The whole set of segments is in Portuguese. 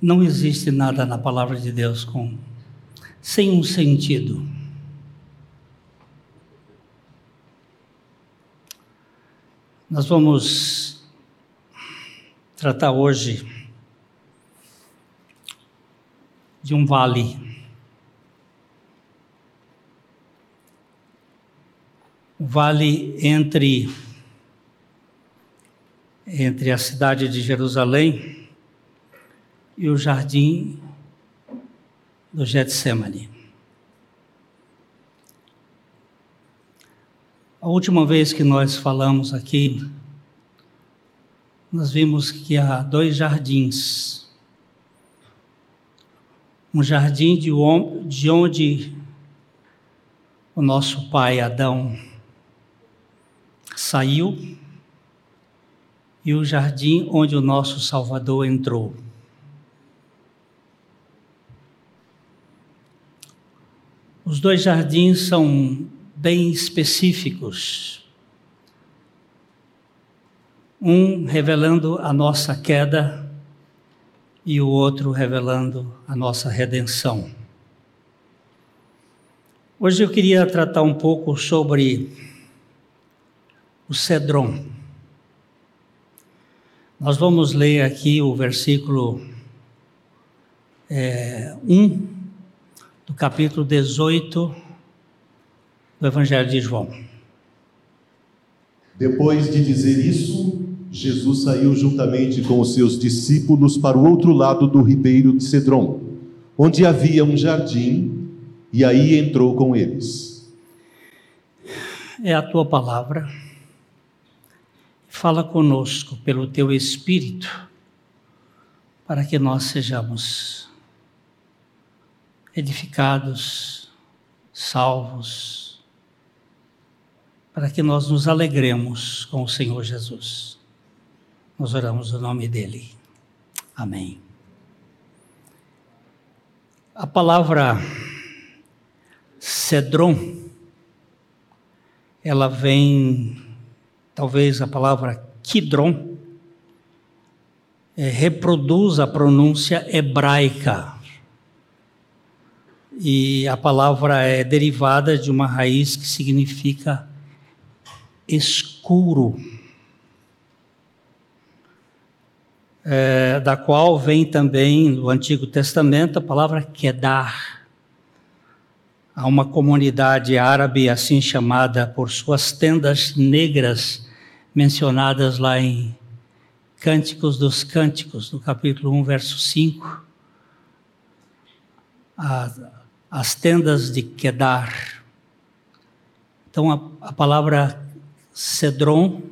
Não existe nada na palavra de Deus com sem um sentido. Nós vamos tratar hoje de um vale. O vale entre entre a cidade de Jerusalém e o jardim do Getsemane. A última vez que nós falamos aqui, nós vimos que há dois jardins. Um jardim de onde o nosso pai Adão saiu e o jardim onde o nosso Salvador entrou. Os dois jardins são bem específicos. Um revelando a nossa queda e o outro revelando a nossa redenção. Hoje eu queria tratar um pouco sobre o cedron. Nós vamos ler aqui o versículo é, 1 do capítulo 18 do Evangelho de João. Depois de dizer isso, Jesus saiu juntamente com os seus discípulos para o outro lado do ribeiro de Cedron, onde havia um jardim, e aí entrou com eles. É a tua palavra Fala conosco pelo teu Espírito, para que nós sejamos edificados, salvos, para que nós nos alegremos com o Senhor Jesus. Nós oramos o no nome dele. Amém. A palavra cedron, ela vem talvez a palavra Kidron, é, reproduz a pronúncia hebraica. E a palavra é derivada de uma raiz que significa escuro, é, da qual vem também no Antigo Testamento a palavra Kedar Há uma comunidade árabe assim chamada por suas tendas negras, mencionadas lá em Cânticos dos Cânticos, no capítulo 1, verso 5. As tendas de Kedar. Então a, a palavra cedron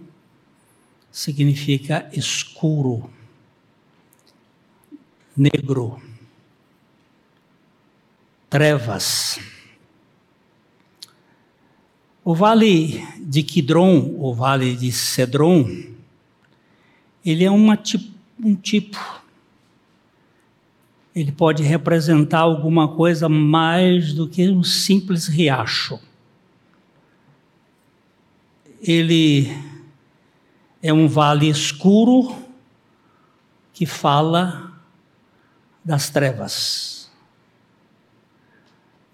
significa escuro, negro, trevas. O vale de Kidron, o vale de Cedron, ele é uma, um tipo. Ele pode representar alguma coisa mais do que um simples riacho. Ele é um vale escuro que fala das trevas.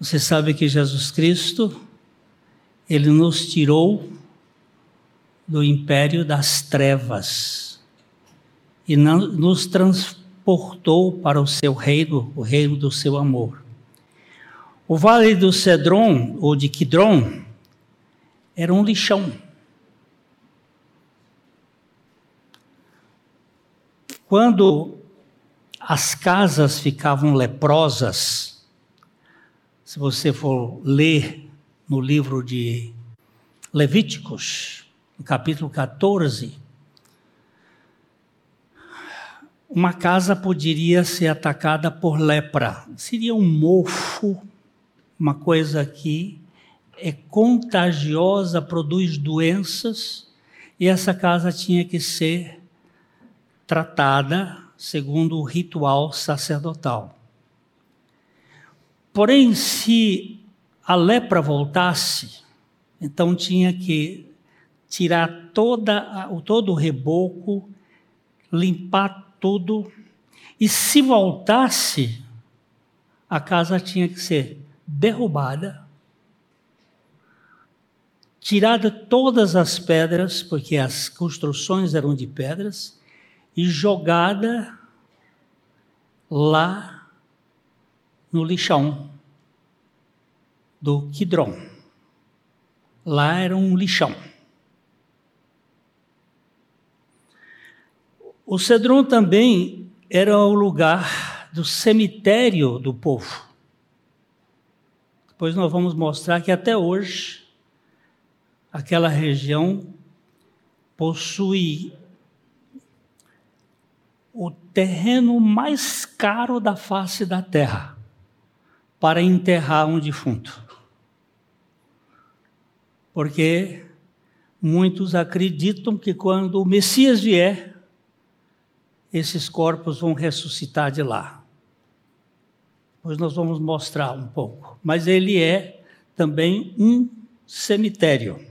Você sabe que Jesus Cristo ele nos tirou do império das trevas e nos transportou para o seu reino, o reino do seu amor. O vale do Cedron, ou de Kidron, era um lixão. Quando as casas ficavam leprosas, se você for ler no livro de Levíticos, no capítulo 14, uma casa poderia ser atacada por lepra. Seria um mofo, uma coisa que é contagiosa, produz doenças, e essa casa tinha que ser tratada segundo o ritual sacerdotal. Porém, se a lepra voltasse, então tinha que tirar toda, todo o reboco, limpar tudo, E se voltasse, a casa tinha que ser derrubada, tirada todas as pedras, porque as construções eram de pedras, e jogada lá no lixão do Quidron. Lá era um lixão. O Cedron também era o lugar do cemitério do povo. Depois nós vamos mostrar que até hoje aquela região possui o terreno mais caro da face da terra para enterrar um defunto. Porque muitos acreditam que quando o Messias vier, esses corpos vão ressuscitar de lá. Pois nós vamos mostrar um pouco. Mas ele é também um cemitério.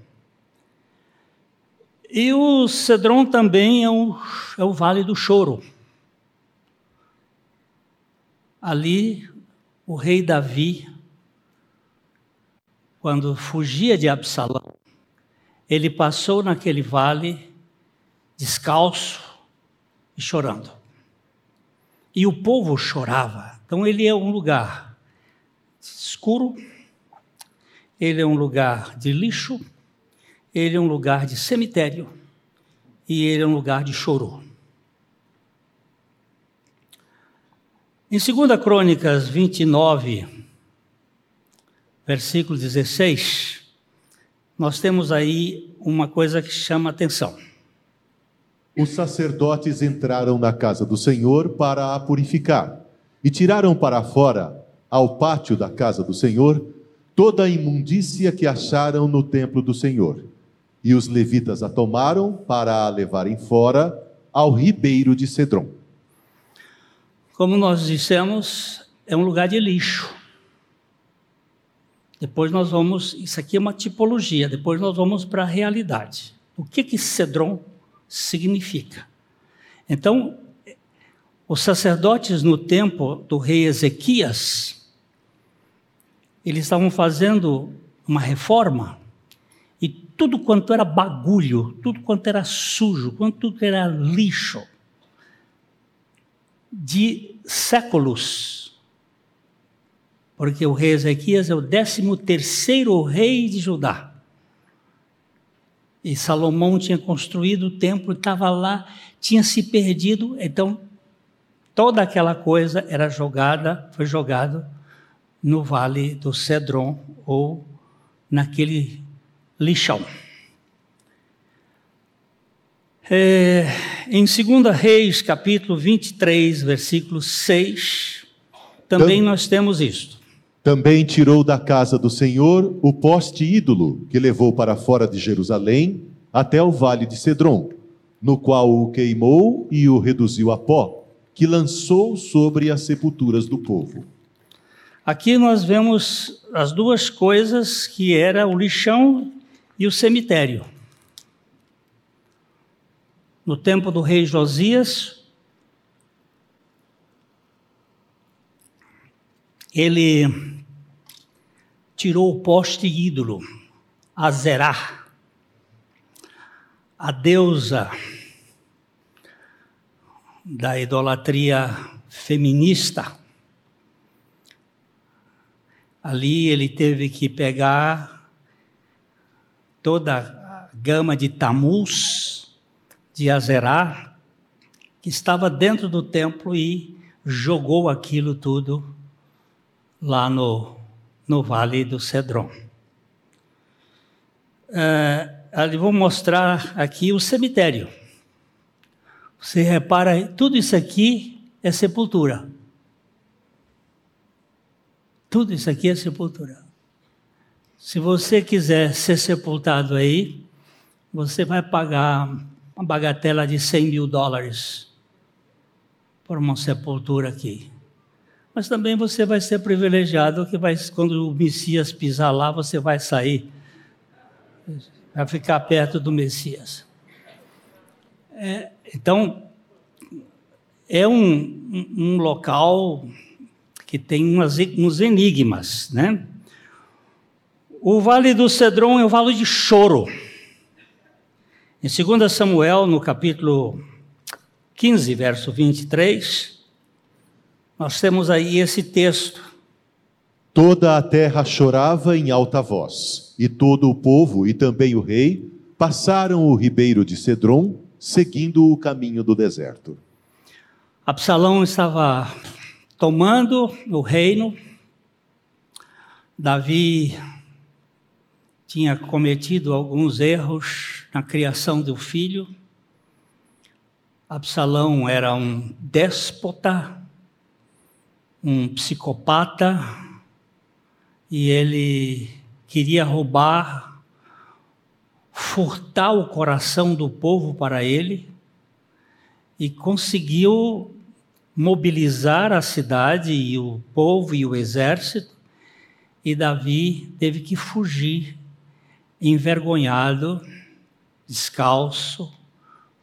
E o Cedron também é, um, é o Vale do Choro. Ali, o rei Davi, quando fugia de Absalão, ele passou naquele vale descalço e chorando. E o povo chorava. Então ele é um lugar escuro, ele é um lugar de lixo, ele é um lugar de cemitério e ele é um lugar de choro. Em 2 Crônicas 29, versículo 16, nós temos aí uma coisa que chama atenção. Os sacerdotes entraram na casa do Senhor para a purificar e tiraram para fora, ao pátio da casa do Senhor, toda a imundícia que acharam no templo do Senhor e os levitas a tomaram para a levarem fora ao ribeiro de Cedron. Como nós dissemos, é um lugar de lixo. Depois nós vamos, isso aqui é uma tipologia, depois nós vamos para a realidade. O que que Cedron significa? Então, os sacerdotes no tempo do rei Ezequias, eles estavam fazendo uma reforma tudo quanto era bagulho, tudo quanto era sujo, tudo que era lixo, de séculos. Porque o rei Ezequias é o décimo terceiro rei de Judá. E Salomão tinha construído o templo, estava lá, tinha se perdido, então toda aquela coisa era jogada, foi jogado no vale do Cedron ou naquele lixão. É, em 2 Reis, capítulo 23, versículo 6, também nós temos isto. Também tirou da casa do Senhor o poste ídolo que levou para fora de Jerusalém até o vale de Cedron, no qual o queimou e o reduziu a pó, que lançou sobre as sepulturas do povo. Aqui nós vemos as duas coisas que era o lixão e o cemitério. No tempo do rei Josias, ele tirou o poste ídolo, Azerá, a deusa da idolatria feminista. Ali ele teve que pegar toda a gama de Tamuz, de Azerá, que estava dentro do templo e jogou aquilo tudo lá no, no Vale do Cedron. É, ali vou mostrar aqui o cemitério. Você repara, tudo isso aqui é sepultura. Tudo isso aqui é sepultura. Se você quiser ser sepultado aí, você vai pagar uma bagatela de 100 mil dólares por uma sepultura aqui. Mas também você vai ser privilegiado que vai, quando o Messias pisar lá, você vai sair, vai ficar perto do Messias. É, então, é um, um local que tem umas, uns enigmas, né? O Vale do Cedron é o vale de choro. Em 2 Samuel, no capítulo 15, verso 23, nós temos aí esse texto. Toda a terra chorava em alta voz, e todo o povo e também o rei passaram o ribeiro de Cedron, seguindo o caminho do deserto. Absalão estava tomando o reino. Davi tinha cometido alguns erros na criação do filho. Absalão era um déspota, um psicopata, e ele queria roubar, furtar o coração do povo para ele, e conseguiu mobilizar a cidade e o povo e o exército, e Davi teve que fugir, envergonhado, descalço,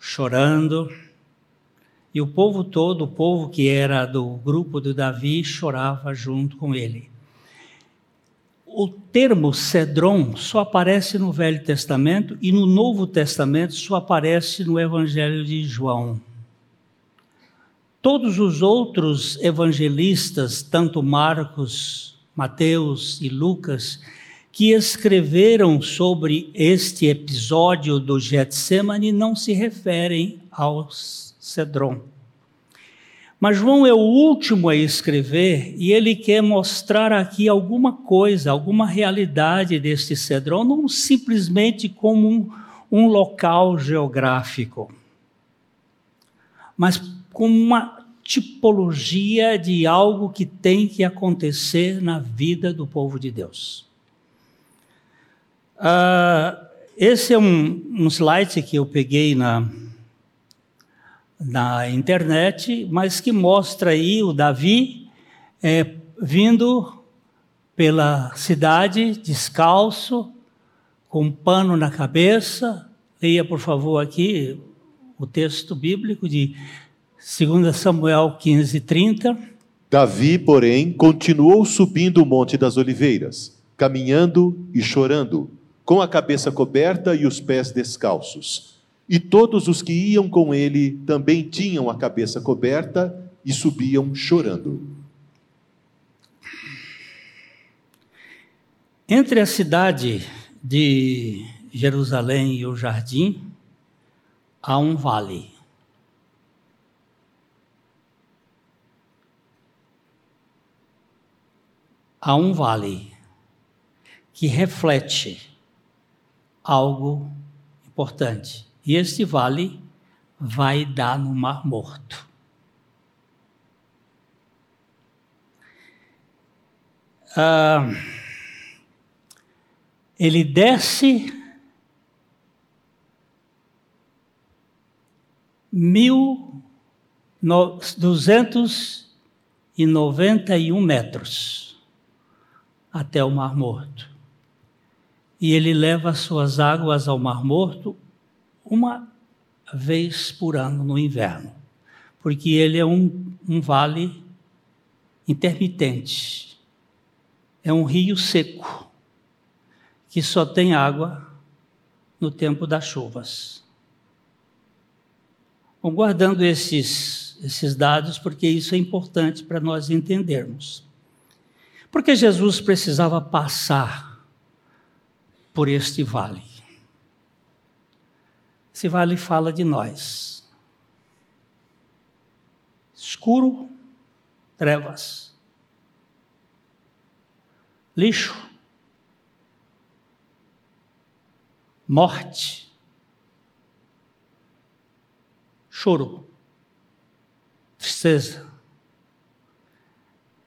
chorando. E o povo todo, o povo que era do grupo de Davi, chorava junto com ele. O termo Cedron só aparece no Velho Testamento e no Novo Testamento só aparece no Evangelho de João. Todos os outros evangelistas, tanto Marcos, Mateus e Lucas, que escreveram sobre este episódio do Getsemane não se referem ao Cedron. Mas João é o último a escrever e ele quer mostrar aqui alguma coisa, alguma realidade deste Cedron, não simplesmente como um, um local geográfico, mas como uma tipologia de algo que tem que acontecer na vida do povo de Deus. Uh, esse é um, um slide que eu peguei na, na internet, mas que mostra aí o Davi é, vindo pela cidade descalço, com um pano na cabeça. Leia, por favor, aqui o texto bíblico de 2 Samuel 15, 30. Davi, porém, continuou subindo o Monte das Oliveiras, caminhando e chorando, com a cabeça coberta e os pés descalços. E todos os que iam com ele também tinham a cabeça coberta e subiam chorando. Entre a cidade de Jerusalém e o jardim, há um vale. há um vale que reflete algo importante. E este vale vai dar no Mar Morto. Ah, ele desce mil duzentos e noventa e um metros até o Mar Morto. E ele leva suas águas ao Mar Morto uma vez por ano no inverno, porque ele é um, um vale intermitente, é um rio seco, que só tem água no tempo das chuvas. Vou guardando esses, esses dados, porque isso é importante para nós entendermos. Porque Jesus precisava passar por este vale. Esse vale fala de nós. Escuro, trevas. Lixo. Morte. Choro. Tristeza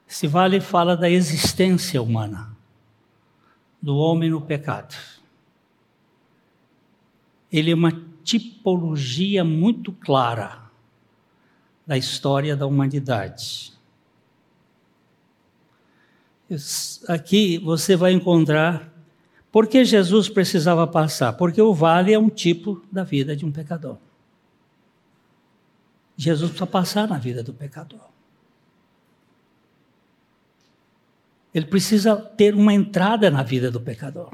esse vale fala da existência humana, do homem no pecado. Ele é uma tipologia muito clara da história da humanidade. Aqui você vai encontrar por que Jesus precisava passar? Porque o vale é um tipo da vida de um pecador. Jesus precisa passar na vida do pecador. Ele precisa ter uma entrada na vida do pecador.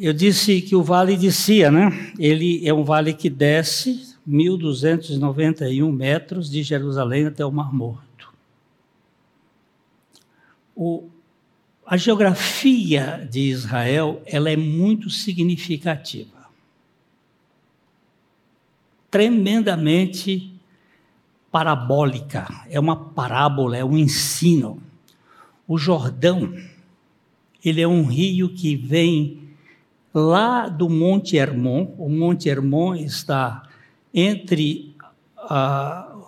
Eu disse que o vale de Sia, né? Ele é um vale que desce 1.291 metros de Jerusalém até o Mar Morto. O, a geografia de Israel ela é muito significativa. Tremendamente parabólica, é uma parábola, é um ensino. O Jordão, ele é um rio que vem lá do Monte Hermon. O Monte Hermon está entre uh,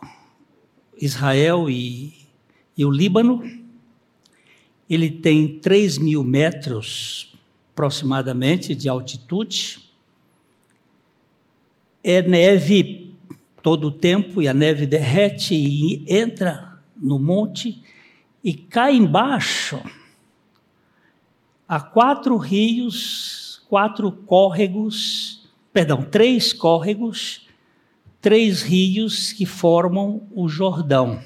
Israel e, e o Líbano. Ele tem 3 mil metros aproximadamente de altitude. É neve todo o tempo e a neve derrete e entra no monte e cai embaixo. Há quatro rios, quatro córregos, perdão, três córregos, três rios que formam o Jordão.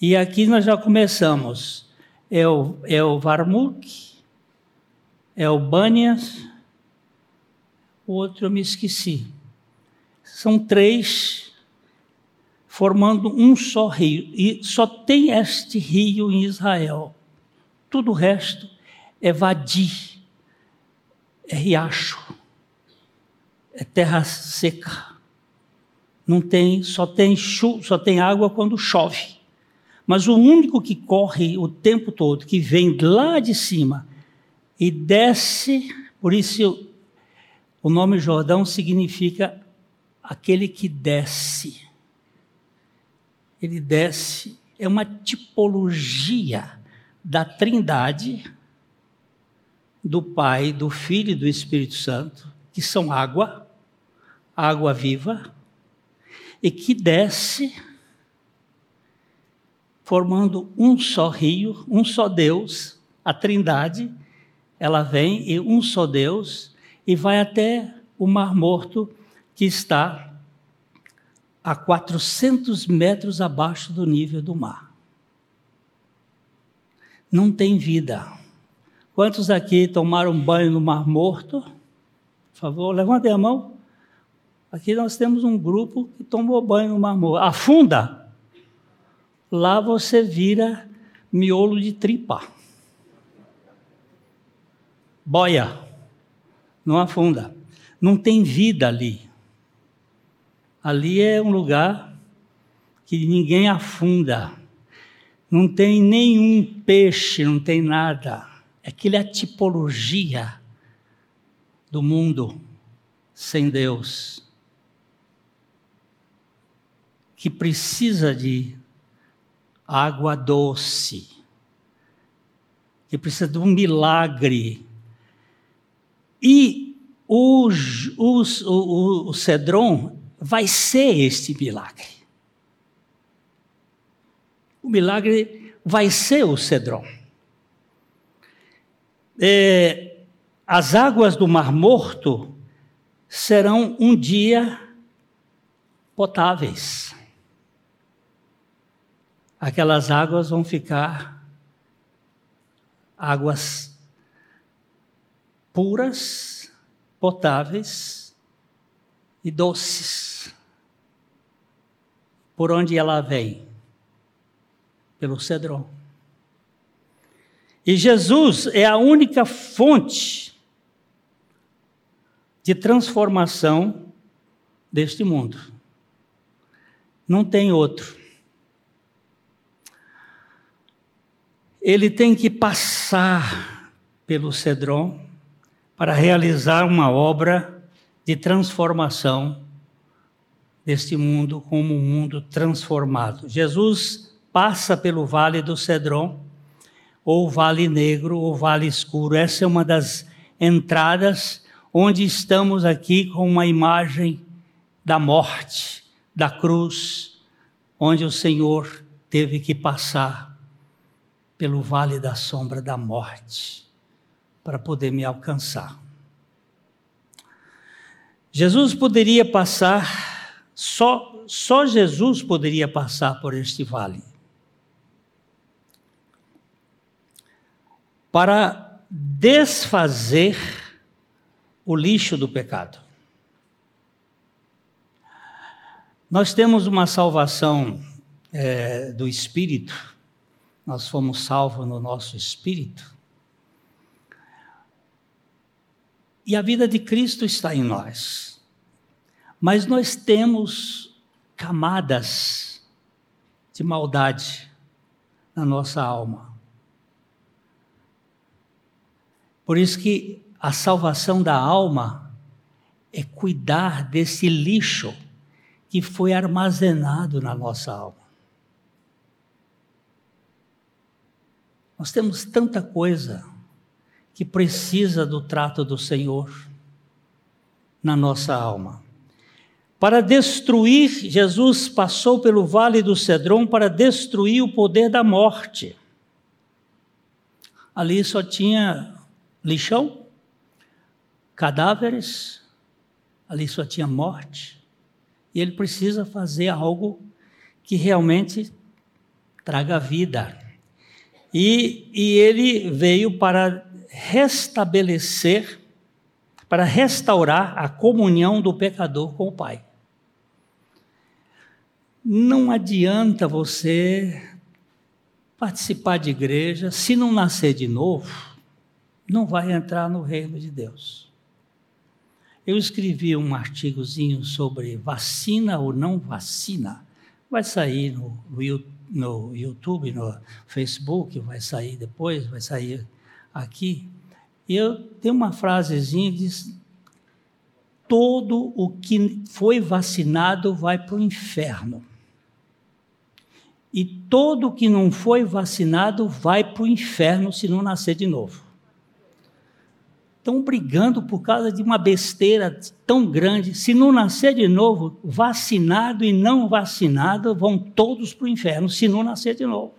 E aqui nós já começamos. É o, é o Varmuk, é o Banias, o outro eu me esqueci. São três formando um só rio. E só tem este rio em Israel. Tudo o resto é vadi, é riacho, é terra seca. Não tem, só tem chu, só tem água quando chove. Mas o único que corre o tempo todo, que vem lá de cima e desce, por isso o nome Jordão significa aquele que desce. Ele desce, é uma tipologia da Trindade, do Pai, do Filho e do Espírito Santo, que são água, água viva, e que desce formando um só rio, um só Deus, a Trindade, ela vem e um só Deus e vai até o Mar Morto que está a 400 metros abaixo do nível do mar. Não tem vida. Quantos aqui tomaram banho no Mar Morto? Por favor, levantem a mão. Aqui nós temos um grupo que tomou banho no Mar Morto. Afunda! Lá você vira miolo de tripa. Boia. Não afunda. Não tem vida ali. Ali é um lugar que ninguém afunda. Não tem nenhum peixe, não tem nada. Aquilo é a tipologia do mundo sem Deus. Que precisa de água doce. Que precisa de um milagre. E o, o, o, o Cedron vai ser este milagre. O milagre vai ser o Cedron. É, as águas do Mar Morto serão um dia potáveis. Aquelas águas vão ficar águas puras, potáveis e doces. Por onde ela vem? Pelo cedron. E Jesus é a única fonte de transformação deste mundo. Não tem outro. Ele tem que passar pelo cedron para realizar uma obra de transformação deste mundo como um mundo transformado. Jesus passa pelo vale do Cedron, ou vale negro, ou vale escuro. Essa é uma das entradas onde estamos aqui com uma imagem da morte, da cruz, onde o Senhor teve que passar pelo vale da sombra da morte para poder me alcançar. Jesus poderia passar, só, só Jesus poderia passar por este vale. Para desfazer o lixo do pecado. Nós temos uma salvação é, do espírito, nós fomos salvos no nosso espírito. E a vida de Cristo está em nós. Mas nós temos camadas de maldade na nossa alma. Por isso que a salvação da alma é cuidar desse lixo que foi armazenado na nossa alma. Nós temos tanta coisa que precisa do trato do Senhor na nossa alma. Para destruir, Jesus passou pelo vale do Cedron para destruir o poder da morte. Ali só tinha lixão, cadáveres, ali só tinha morte. E ele precisa fazer algo que realmente traga vida. E, e ele veio para restabelecer, para restaurar a comunhão do pecador com o Pai. Não adianta você participar de igreja, se não nascer de novo, não vai entrar no reino de Deus. Eu escrevi um artigozinho sobre vacina ou não vacina. Vai sair no, no YouTube, no Facebook, vai sair depois, vai sair aqui. E eu tenho uma frasezinha que diz: todo o que foi vacinado vai para o inferno. E todo o que não foi vacinado vai para o inferno se não nascer de novo. Estão brigando por causa de uma besteira tão grande. Se não nascer de novo, vacinado e não vacinado vão todos para o inferno, se não nascer de novo.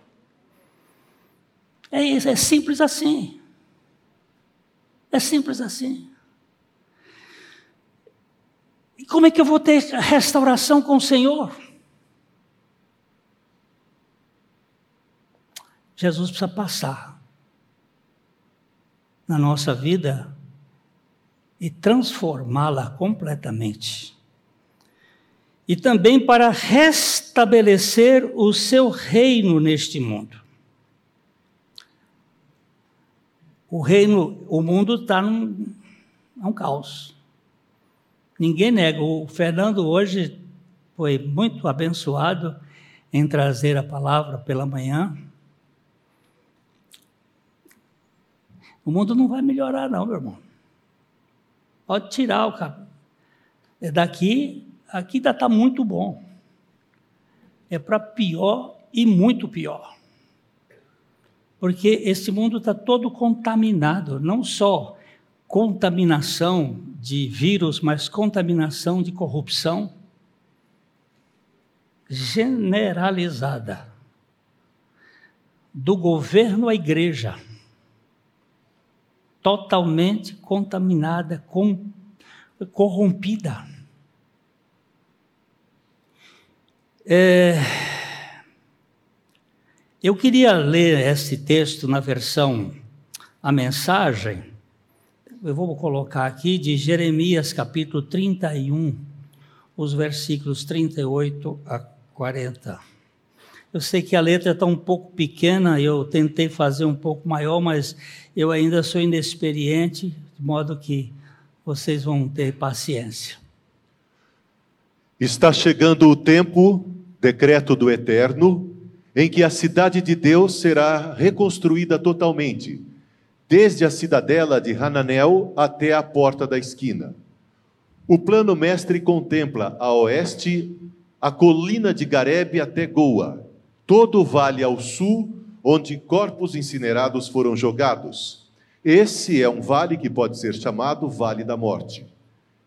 É isso, é simples assim. É simples assim. E como é que eu vou ter restauração com o Senhor? Jesus precisa passar na nossa vida e transformá-la completamente. E também para restabelecer o seu reino neste mundo. o reino, o mundo está num, é um caos. Ninguém nega. O Fernando hoje foi muito abençoado em trazer a palavra pela manhã. O mundo não vai melhorar, não, meu irmão. Pode tirar o cabelo. É daqui, aqui ainda está muito bom. É para pior e muito pior porque esse mundo está todo contaminado, não só contaminação de vírus, mas contaminação de corrupção generalizada. Do governo à igreja, totalmente contaminada, com, corrompida. É, eu queria ler esse texto na versão a mensagem. Eu vou colocar aqui de Jeremias capítulo 31, os versículos 38 a 40. Eu sei que a letra está um pouco pequena, eu tentei fazer um pouco maior, mas eu ainda sou inexperiente, de modo que vocês vão ter paciência. Está chegando o tempo, decreto do Eterno, em que a cidade de Deus será reconstruída totalmente, desde a cidadela de Hananel até a porta da esquina. O plano mestre contempla a oeste a colina de Garebe até Goa, todo o vale ao sul, onde corpos incinerados foram jogados. Esse é um vale que pode ser chamado Vale da Morte.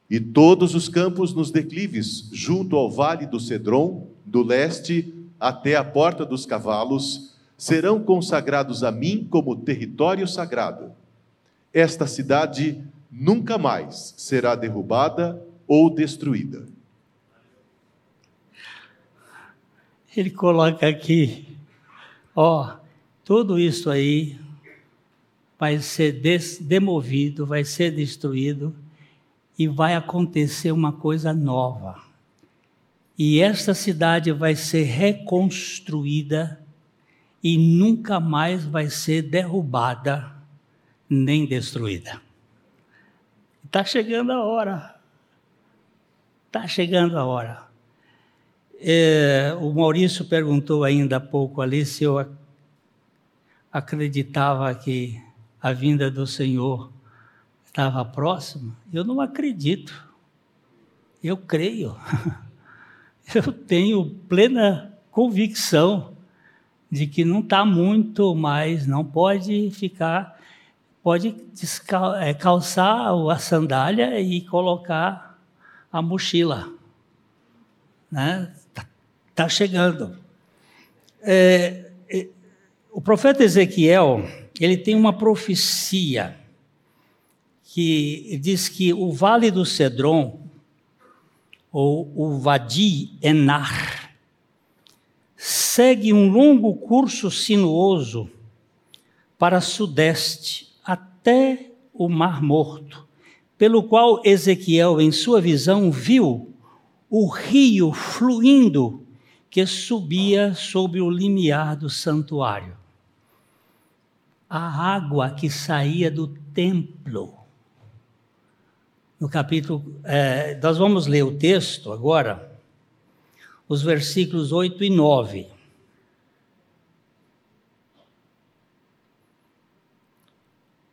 E todos os campos nos declives, junto ao vale do Cedron, do leste, até a porta dos cavalos, serão consagrados a mim como território sagrado. Esta cidade nunca mais será derrubada ou destruída. Ele coloca aqui, ó, tudo isso aí vai ser demovido, vai ser destruído e vai acontecer uma coisa nova. E esta cidade vai ser reconstruída e nunca mais vai ser derrubada nem destruída. Está chegando a hora. Está chegando a hora. É, o Maurício perguntou ainda há pouco ali se eu acreditava que a vinda do Senhor estava próxima. Eu não acredito. Eu creio. Eu tenho plena convicção de que não está muito mais, não pode ficar, pode é, calçar a sandália e colocar a mochila. Né? Tá, tá chegando. É, é, o profeta Ezequiel, ele tem uma profecia que diz que o vale do Cedron, ou o Vadi Enar, segue um longo curso sinuoso para sudeste até o Mar Morto, pelo qual Ezequiel, em sua visão, viu o rio fluindo que subia sob o limiar do santuário. A água que saía do templo. No capítulo, é, nós vamos ler o texto agora, os versículos 8 e 9.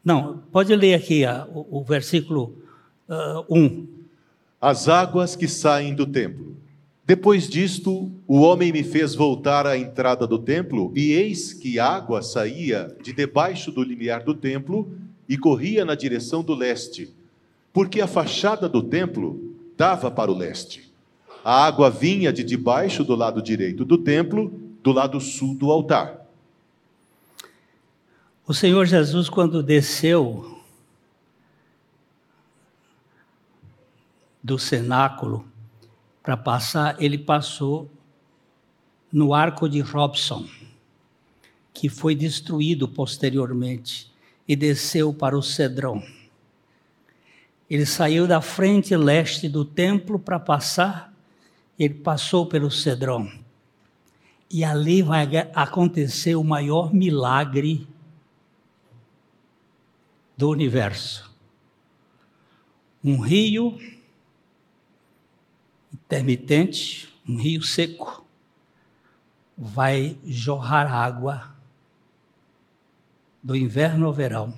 Não, pode ler aqui o, o, versículo uh, 1. As águas que saem do templo. Depois disto, o homem me fez voltar à entrada do templo, e eis que água saía de debaixo do limiar do templo e corria na direção do leste, porque a fachada do templo dava para o leste. A água vinha de debaixo do lado direito do templo, do lado sul do altar. O Senhor Jesus, quando desceu do cenáculo para passar, ele passou no arco de Robson, que foi destruído posteriormente, e desceu para o Cedrão. Ele saiu da frente leste do templo para passar ele passou pelo Cedrão. E ali vai acontecer o maior milagre do universo. Um rio intermitente, um rio seco, vai jorrar água do inverno ao verão.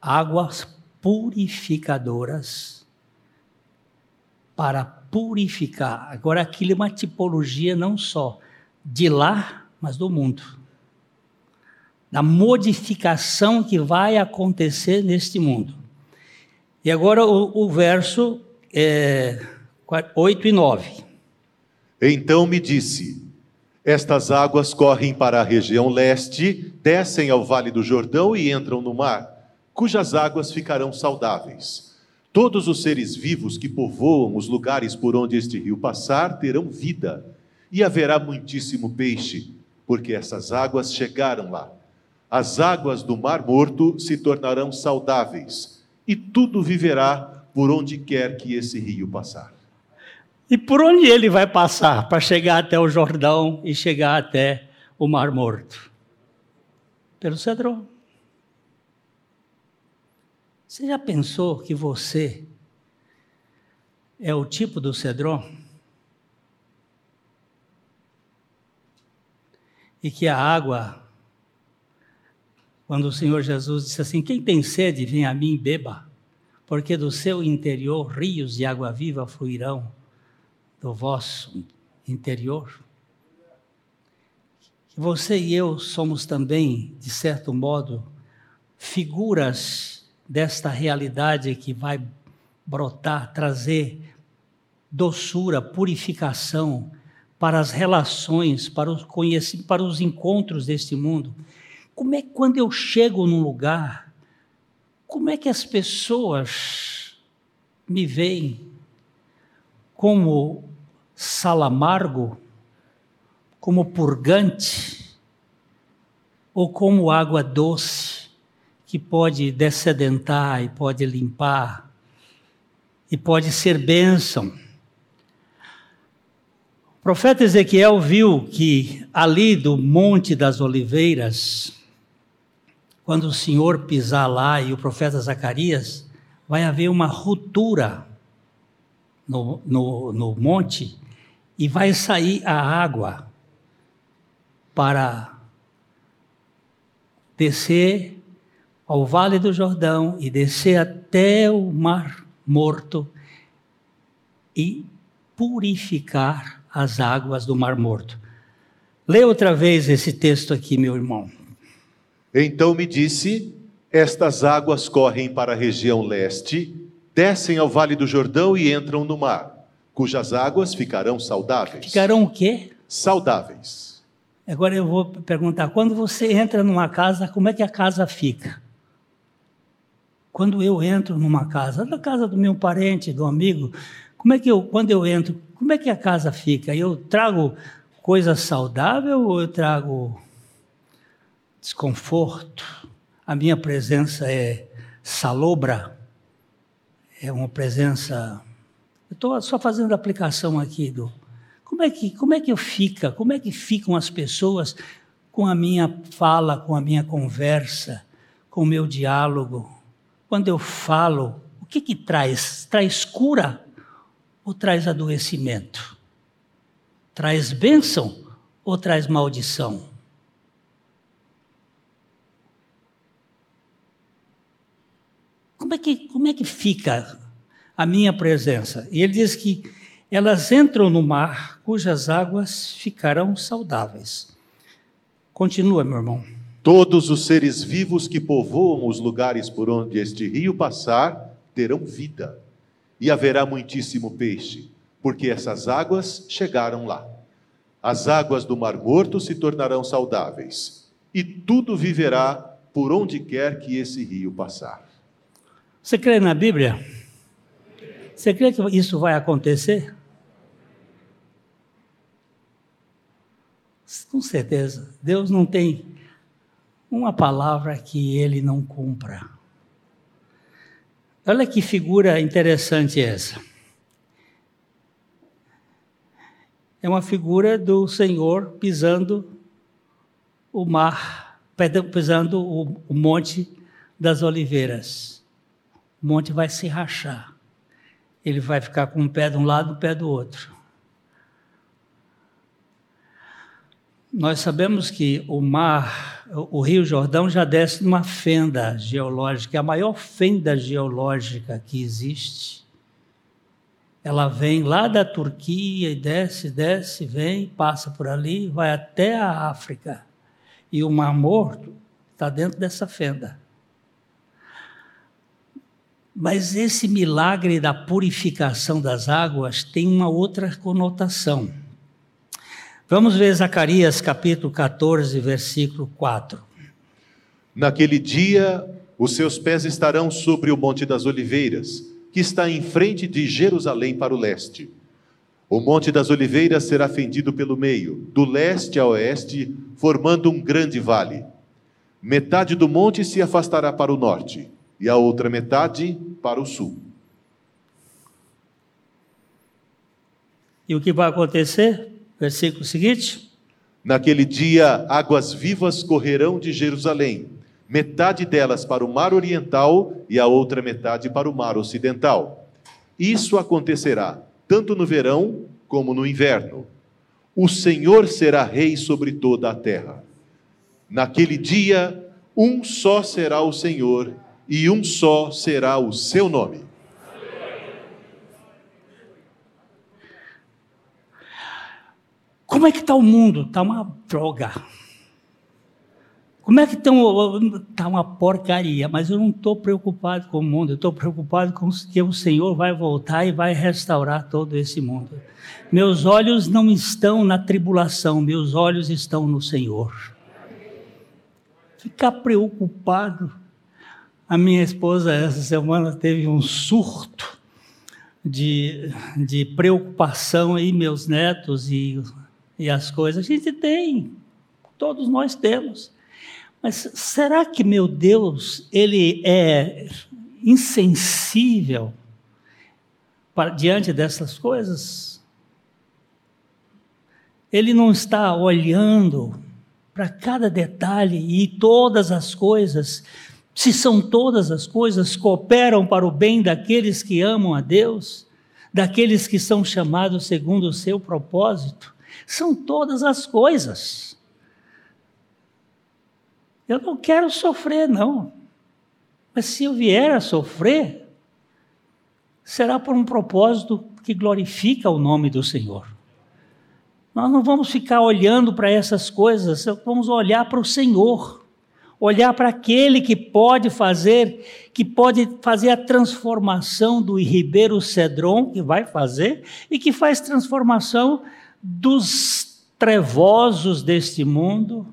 Águas purificadoras para purificar. Agora, aquilo é uma tipologia não só de lá, mas do mundo. Da modificação que vai acontecer neste mundo. E agora o, o verso é, 8 e 9. Então me disse: Estas águas correm para a região leste, descem ao vale do Jordão e entram no mar, cujas águas ficarão saudáveis. Todos os seres vivos que povoam os lugares por onde este rio passar terão vida, e haverá muitíssimo peixe, porque essas águas chegaram lá. As águas do Mar Morto se tornarão saudáveis, e tudo viverá por onde quer que esse rio passar. E por onde ele vai passar para chegar até o Jordão e chegar até o Mar Morto? Pelo Cedron. Você já pensou que você é o tipo do cedron? E que a água, quando o Senhor Jesus disse assim: Quem tem sede, vem a mim e beba, porque do seu interior rios de água viva fluirão do vosso interior. Você e eu somos também, de certo modo, figuras desta realidade que vai brotar, trazer doçura, purificação para as relações, para os para os encontros deste mundo. Como é que quando eu chego num lugar, como é que as pessoas me veem como salamargo, como purgante, ou como água doce, que pode descedentar e pode limpar, e pode ser bênção. O profeta Ezequiel viu que ali do Monte das Oliveiras, quando o Senhor pisar lá e o profeta Zacarias, vai haver uma ruptura no, no, no monte e vai sair a água para descer ao Vale do Jordão e descer até o Mar Morto e purificar as águas do Mar Morto. Lê outra vez esse texto aqui, meu irmão. Então me disse: Estas águas correm para a região leste, descem ao vale do Jordão e entram no mar, cujas águas ficarão saudáveis. Ficarão o quê? Saudáveis. Agora eu vou perguntar: quando você entra numa casa, como é que a casa fica? Quando eu entro numa casa, na casa do meu parente, do amigo, como é que eu, quando eu entro, como é que a casa fica? Eu trago coisa saudável ou eu trago desconforto, a minha presença é salobra, é uma presença. Estou só fazendo aplicação aqui do. Como é, que, como é que eu fica? Como é que ficam as pessoas com a minha fala, com a minha conversa, com o meu diálogo? Quando eu falo, o que que traz? Traz cura ou traz adoecimento? Traz bênção ou traz maldição? Como é que, como é que fica a minha presença? E ele diz que elas entram no mar cujas águas ficarão saudáveis. Continua, meu irmão. Todos os seres vivos que povoam os lugares por onde este rio passar terão vida, e haverá muitíssimo peixe, porque essas águas chegaram lá. As águas do Mar Morto se tornarão saudáveis, e tudo viverá por onde quer que esse rio passar. Você crê na Bíblia? Você crê que isso vai acontecer? Com certeza. Deus não tem uma palavra que ele não cumpra. Olha que figura interessante essa. É uma figura do Senhor pisando o mar, pisando o monte das oliveiras o monte vai se rachar. Ele vai ficar com um pé de um lado e um pé do outro. Nós sabemos que o mar, o Rio Jordão já desce numa fenda geológica, é a maior fenda geológica que existe. Ela vem lá da Turquia e desce, desce, vem, passa por ali, vai até a África. E o Mar Morto está dentro dessa fenda. Mas esse milagre da purificação das águas tem uma outra conotação. Vamos ver Zacarias capítulo 14, versículo 4. Naquele dia, os seus pés estarão sobre o Monte das Oliveiras, que está em frente de Jerusalém para o leste. O Monte das Oliveiras será fendido pelo meio, do leste a oeste, formando um grande vale. Metade do monte se afastará para o norte e a outra metade para o sul. E o que vai acontecer? Versículo seguinte. Naquele dia, águas vivas correrão de Jerusalém, metade delas para o mar oriental e a outra metade para o mar ocidental. Isso acontecerá tanto no verão como no inverno. O Senhor será rei sobre toda a terra. Naquele dia, um só será o Senhor e um só será o seu nome. Como é que está o mundo? Está uma droga. Como é que está tá uma porcaria? Mas eu não estou preocupado com o mundo, eu estou preocupado com que o Senhor vai voltar e vai restaurar todo esse mundo. Meus olhos não estão na tribulação, meus olhos estão no Senhor. Ficar preocupado a minha esposa, essa semana, teve um surto de, de preocupação aí, meus netos e, e as coisas. A gente tem, todos nós temos. Mas será que meu Deus, ele é insensível para, diante dessas coisas? Ele não está olhando para cada detalhe e todas as coisas se são todas as coisas cooperam para o bem daqueles que amam a Deus, daqueles que são chamados segundo o seu propósito, são todas as coisas. Eu não quero sofrer, não. Mas se eu vier a sofrer, será por um propósito que glorifica o nome do Senhor. Nós não vamos ficar olhando para essas coisas, vamos olhar para o Senhor olhar para aquele que pode fazer, que pode fazer a transformação do Ribeiro Cedron, que vai fazer, e que faz transformação dos trevosos deste mundo,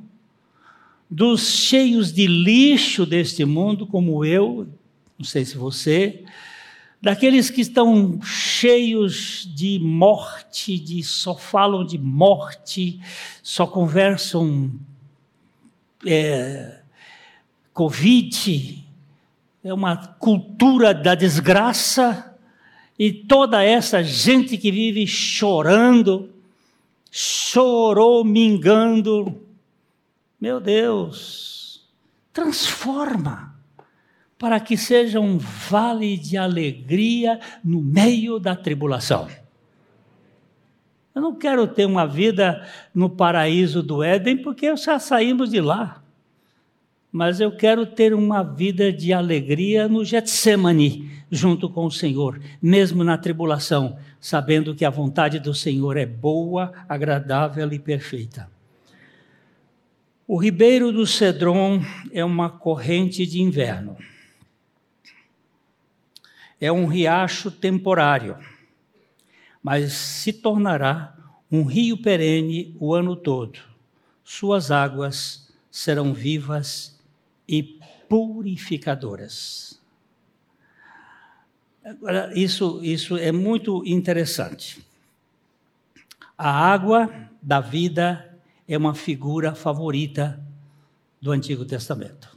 dos cheios de lixo deste mundo, como eu, não sei se você, daqueles que estão cheios de morte, de só falam de morte, só conversam é, Covid, é uma cultura da desgraça, e toda essa gente que vive chorando, chorou, mingando, meu Deus, transforma para que seja um vale de alegria no meio da tribulação. Eu não quero ter uma vida no paraíso do Éden, porque já saímos de lá mas eu quero ter uma vida de alegria no Getsemane, junto com o Senhor, mesmo na tribulação, sabendo que a vontade do Senhor é boa, agradável e perfeita. O ribeiro do Cedron é uma corrente de inverno. É um riacho temporário, mas se tornará um rio perene o ano todo. Suas águas serão vivas e purificadoras. Agora, isso, isso é muito interessante. A água da vida é uma figura favorita do Antigo Testamento.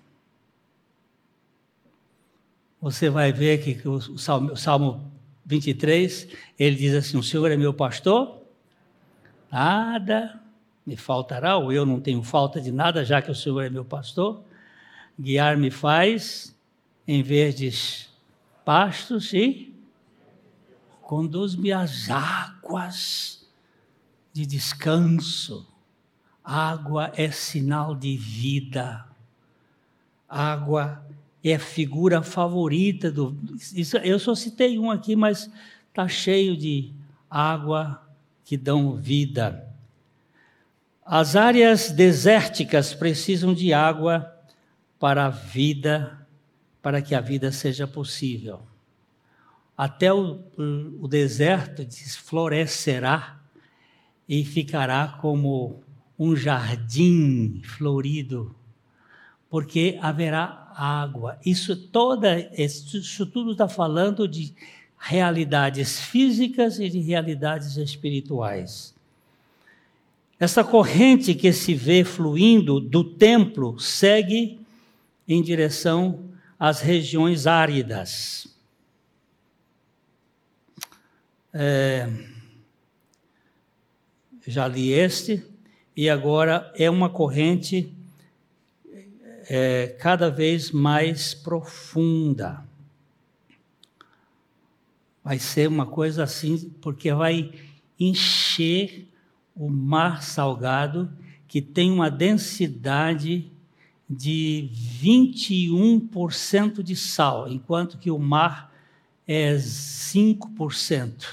Você vai ver que o Salmo, o Salmo 23, ele diz assim: O Senhor é meu pastor, nada me faltará, ou eu não tenho falta de nada, já que o Senhor é meu pastor guiar-me faz em verdes pastos e conduz-me às águas de descanso. Água é sinal de vida. Água é a figura favorita do. Isso, eu só citei um aqui, mas está cheio de água que dão vida. As áreas desérticas precisam de água para a vida, para que a vida seja possível. Até o, o deserto florescerá e ficará como um jardim florido, porque haverá água. Isso toda, isso tudo está falando de realidades físicas e de realidades espirituais. Essa corrente que se vê fluindo do templo segue em direção às regiões áridas. É, já li este, e agora é uma corrente é, cada vez mais profunda. Vai ser uma coisa assim, porque vai encher o mar salgado, que tem uma densidade de 21% de sal, enquanto que o mar é 5%.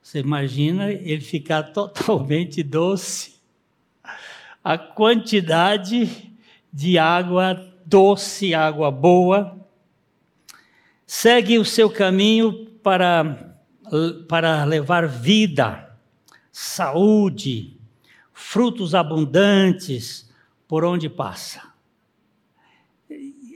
Você imagina ele ficar totalmente doce? A quantidade de água doce, água boa, segue o seu caminho para, para levar vida, saúde, frutos abundantes por onde passa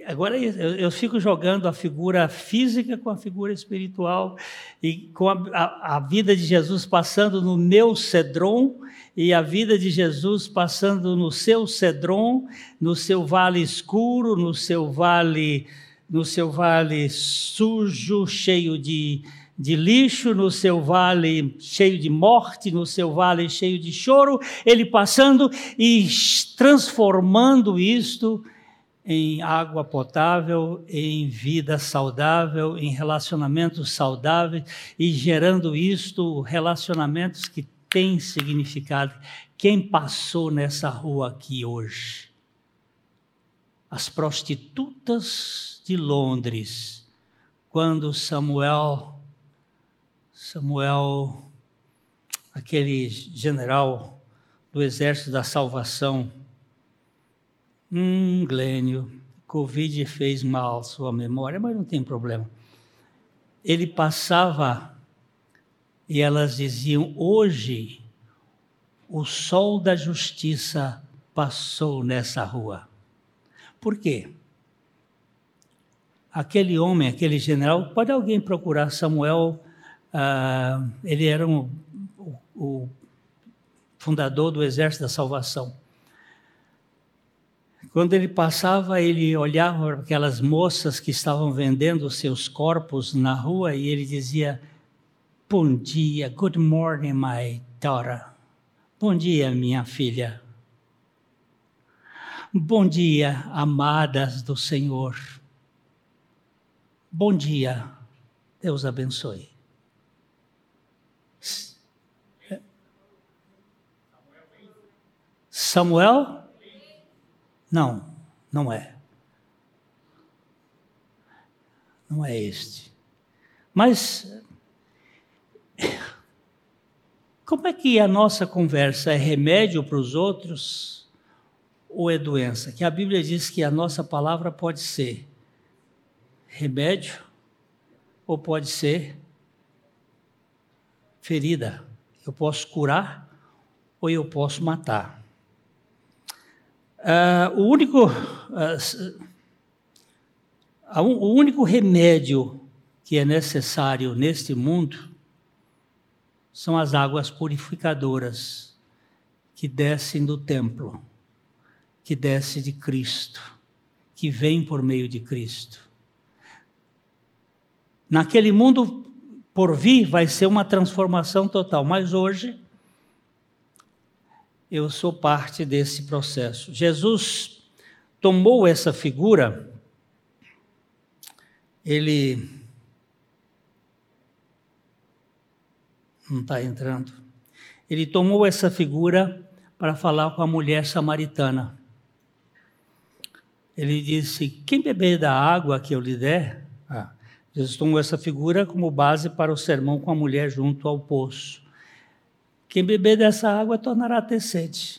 agora eu, eu, fico jogando a figura física com a figura espiritual e com a, a, a, vida de Jesus passando no meu cedron e a vida de Jesus passando no seu cedron, no seu vale escuro, no seu vale, no seu vale sujo, cheio de de lixo, no seu vale cheio de morte, no seu vale cheio de choro, ele passando e transformando isto em água potável, em vida saudável, em relacionamentos saudáveis e gerando isto relacionamentos que têm significado. Quem passou nessa rua aqui hoje? As prostitutas de Londres, quando Samuel Samuel, aquele general do Exército da Salvação, hum, Glênio, Covid fez mal sua memória, mas não tem problema. Ele passava e elas diziam: Hoje o sol da justiça passou nessa rua. Por quê? Aquele homem, aquele general, pode alguém procurar Samuel Uh, ele era um, o, o fundador do Exército da Salvação. Quando ele passava, ele olhava para aquelas moças que estavam vendendo seus corpos na rua e ele dizia: Bom dia, good morning, my daughter. Bom dia, minha filha. Bom dia, amadas do Senhor. Bom dia, Deus abençoe. Samuel? Não, não é. Não é este. Mas como é que a nossa conversa é remédio para os outros ou é doença? Que a Bíblia diz que a nossa palavra pode ser remédio ou pode ser ferida. Eu posso curar ou eu posso matar. Uh, o, único, uh, o único remédio que é necessário neste mundo são as águas purificadoras que descem do templo, que descem de Cristo, que vêm por meio de Cristo. Naquele mundo por vir vai ser uma transformação total, mas hoje eu sou parte desse processo. Jesus tomou essa figura, ele. Não está entrando. Ele tomou essa figura para falar com a mulher samaritana. Ele disse: Quem beber da água que eu lhe der. Ah, Jesus tomou essa figura como base para o sermão com a mulher junto ao poço. Quem beber dessa água tornará a ter sede.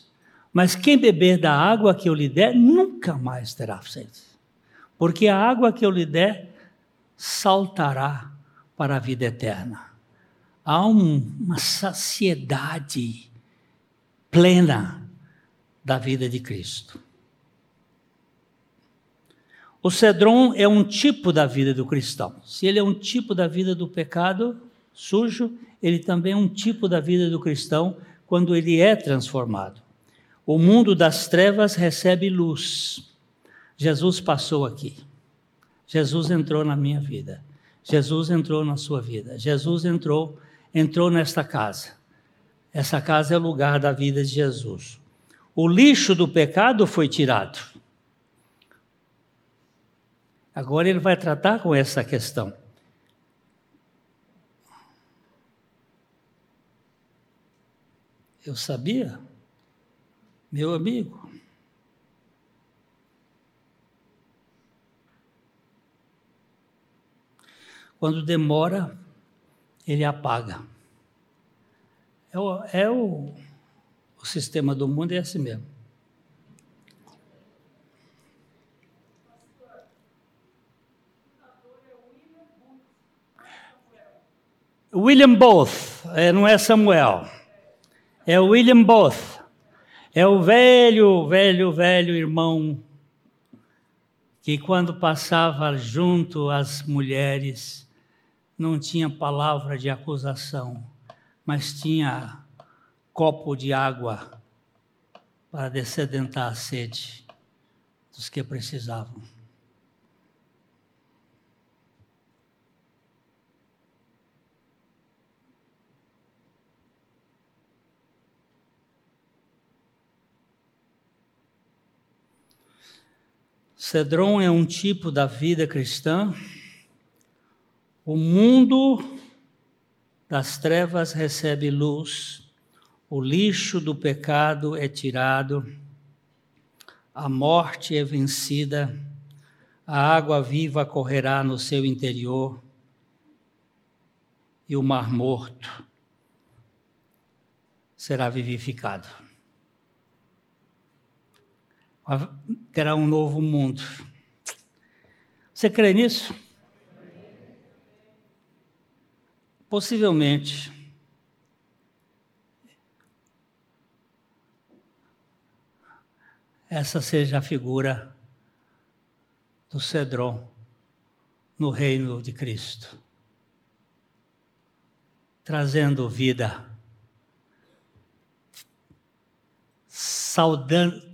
Mas quem beber da água que eu lhe der, nunca mais terá sede. Porque a água que eu lhe der saltará para a vida eterna. Há um, uma saciedade plena da vida de Cristo. O cedron é um tipo da vida do cristão. Se ele é um tipo da vida do pecado sujo, ele também é um tipo da vida do cristão quando ele é transformado. O mundo das trevas recebe luz. Jesus passou aqui. Jesus entrou na minha vida. Jesus entrou na sua vida. Jesus entrou, entrou nesta casa. Essa casa é o lugar da vida de Jesus. O lixo do pecado foi tirado. Agora ele vai tratar com essa questão. Eu sabia, meu amigo. Quando demora, ele apaga. É o, é o, o sistema do mundo, é assim mesmo. William Booth, é, não é Samuel é o William Booth. É o velho, velho, velho irmão que quando passava junto às mulheres, não tinha palavra de acusação, mas tinha copo de água para descedentar a sede dos que precisavam. Cedron é um tipo da vida cristã. O mundo das trevas recebe luz, o lixo do pecado é tirado, a morte é vencida, a água viva correrá no seu interior e o mar morto será vivificado terá um novo mundo. Você crê nisso? Possivelmente. Essa seja a figura do Cedron no reino de Cristo, trazendo vida, saudando,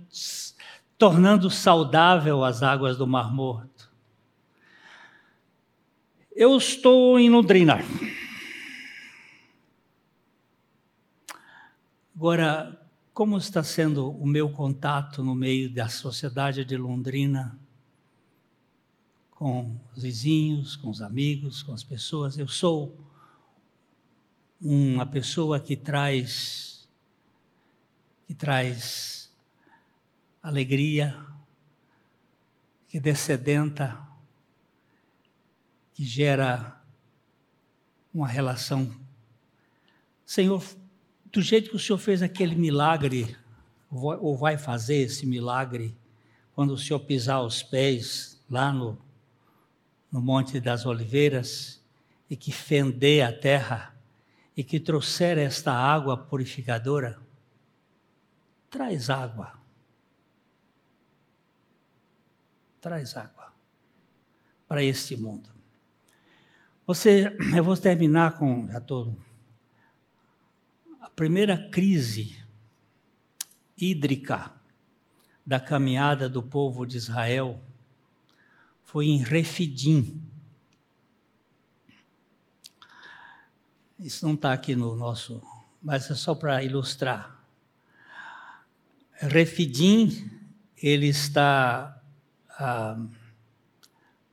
tornando saudável as águas do Mar Morto. Eu estou em Londrina. Agora, como está sendo o meu contato no meio da sociedade de Londrina, com os vizinhos, com os amigos, com as pessoas? Eu sou uma pessoa que traz que traz alegria, que descedenta, que gera uma relação. Senhor, do jeito que o Senhor fez aquele milagre, ou vai fazer esse milagre, quando o Senhor pisar os pés lá no, no Monte das Oliveiras, e que fender a terra, e que trouxer esta água purificadora, traz água traz água para este mundo. Você, eu vou terminar com já todo. A primeira crise hídrica da caminhada do povo de Israel foi em Refidim. Isso não está aqui no nosso, mas é só para ilustrar. Refidim, ele está a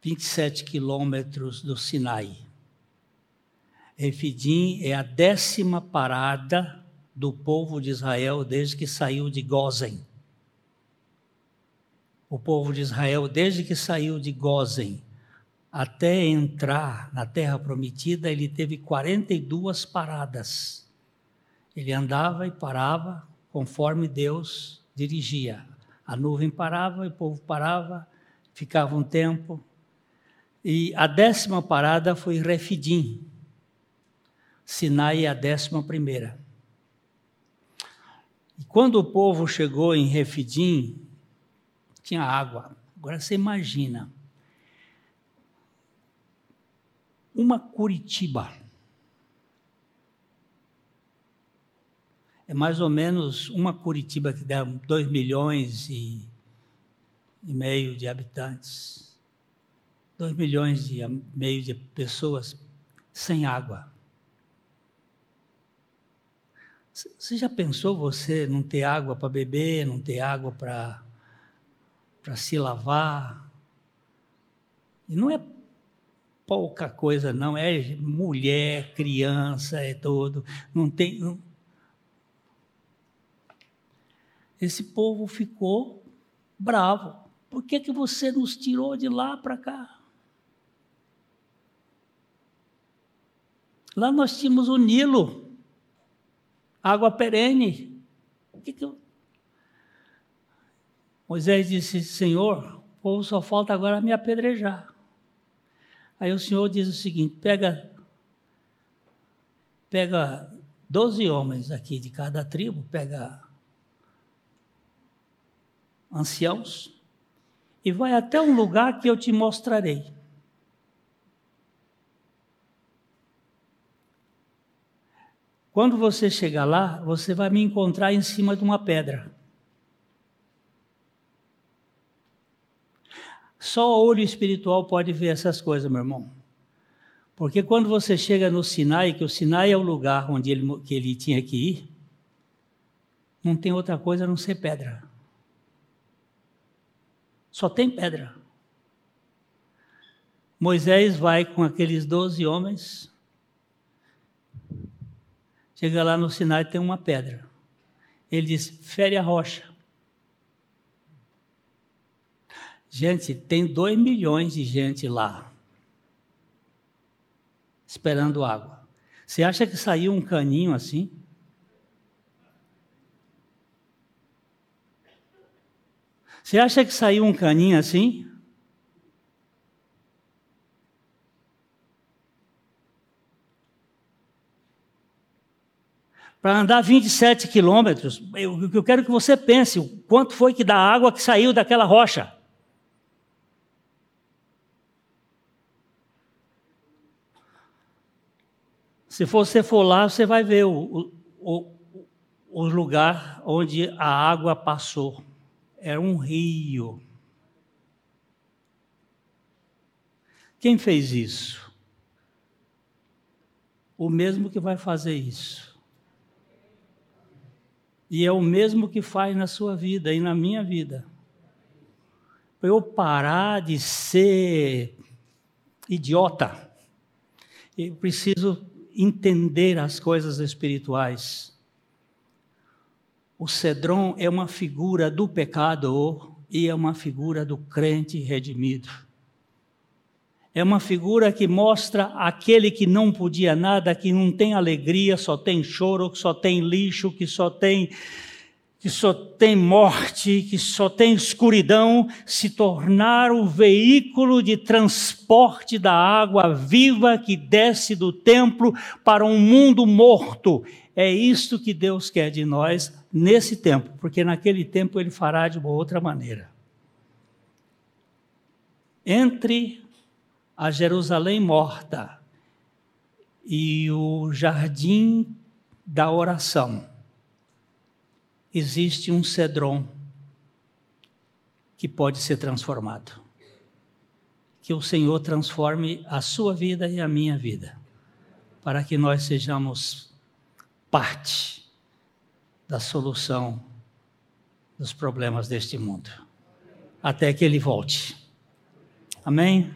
27 quilômetros do Sinai. Refidim é a décima parada do povo de Israel desde que saiu de Gozen. O povo de Israel, desde que saiu de Gozen até entrar na terra prometida, ele teve 42 paradas. Ele andava e parava conforme Deus dirigia. A nuvem parava, o povo parava, ficava um tempo. E a décima parada foi Refidim. Sinai é a décima primeira. E quando o povo chegou em Refidim, tinha água. Agora você imagina. Uma Curitiba. É mais ou menos uma Curitiba que dá 2 milhões e e meio de habitantes, dois milhões e meio de pessoas sem água. Você já pensou você não ter água para beber, não ter água para para se lavar? E não é pouca coisa, não. É mulher, criança, é todo. Não tem. Não... Esse povo ficou bravo. Por que, que você nos tirou de lá para cá? Lá nós tínhamos o Nilo, água perene. Que que eu... Moisés disse: Senhor, o povo só falta agora me apedrejar. Aí o Senhor diz o seguinte: pega, pega doze homens aqui de cada tribo, pega anciãos, e vai até um lugar que eu te mostrarei. Quando você chegar lá, você vai me encontrar em cima de uma pedra. Só o olho espiritual pode ver essas coisas, meu irmão. Porque quando você chega no Sinai, que o Sinai é o lugar onde ele, que ele tinha que ir, não tem outra coisa a não ser pedra. Só tem pedra. Moisés vai com aqueles doze homens, chega lá no Sinai tem uma pedra. Ele diz: fere a rocha. Gente, tem dois milhões de gente lá, esperando água. Você acha que saiu um caninho assim? Você acha que saiu um caninho assim? Para andar 27 quilômetros, eu, eu quero que você pense o quanto foi que da água que saiu daquela rocha. Se você for lá, você vai ver o, o, o lugar onde a água passou era um rio. Quem fez isso? O mesmo que vai fazer isso. E é o mesmo que faz na sua vida e na minha vida. Para eu parar de ser idiota, eu preciso entender as coisas espirituais. O cedron é uma figura do pecador e é uma figura do crente redimido. É uma figura que mostra aquele que não podia nada, que não tem alegria, só tem choro, que só tem lixo, que só tem que só tem morte, que só tem escuridão, se tornar o veículo de transporte da água viva que desce do templo para um mundo morto. É isto que Deus quer de nós nesse tempo, porque naquele tempo ele fará de uma outra maneira. Entre a Jerusalém morta e o jardim da oração, existe um cedron que pode ser transformado. Que o Senhor transforme a sua vida e a minha vida, para que nós sejamos parte da solução dos problemas deste mundo, até que ele volte. Amém?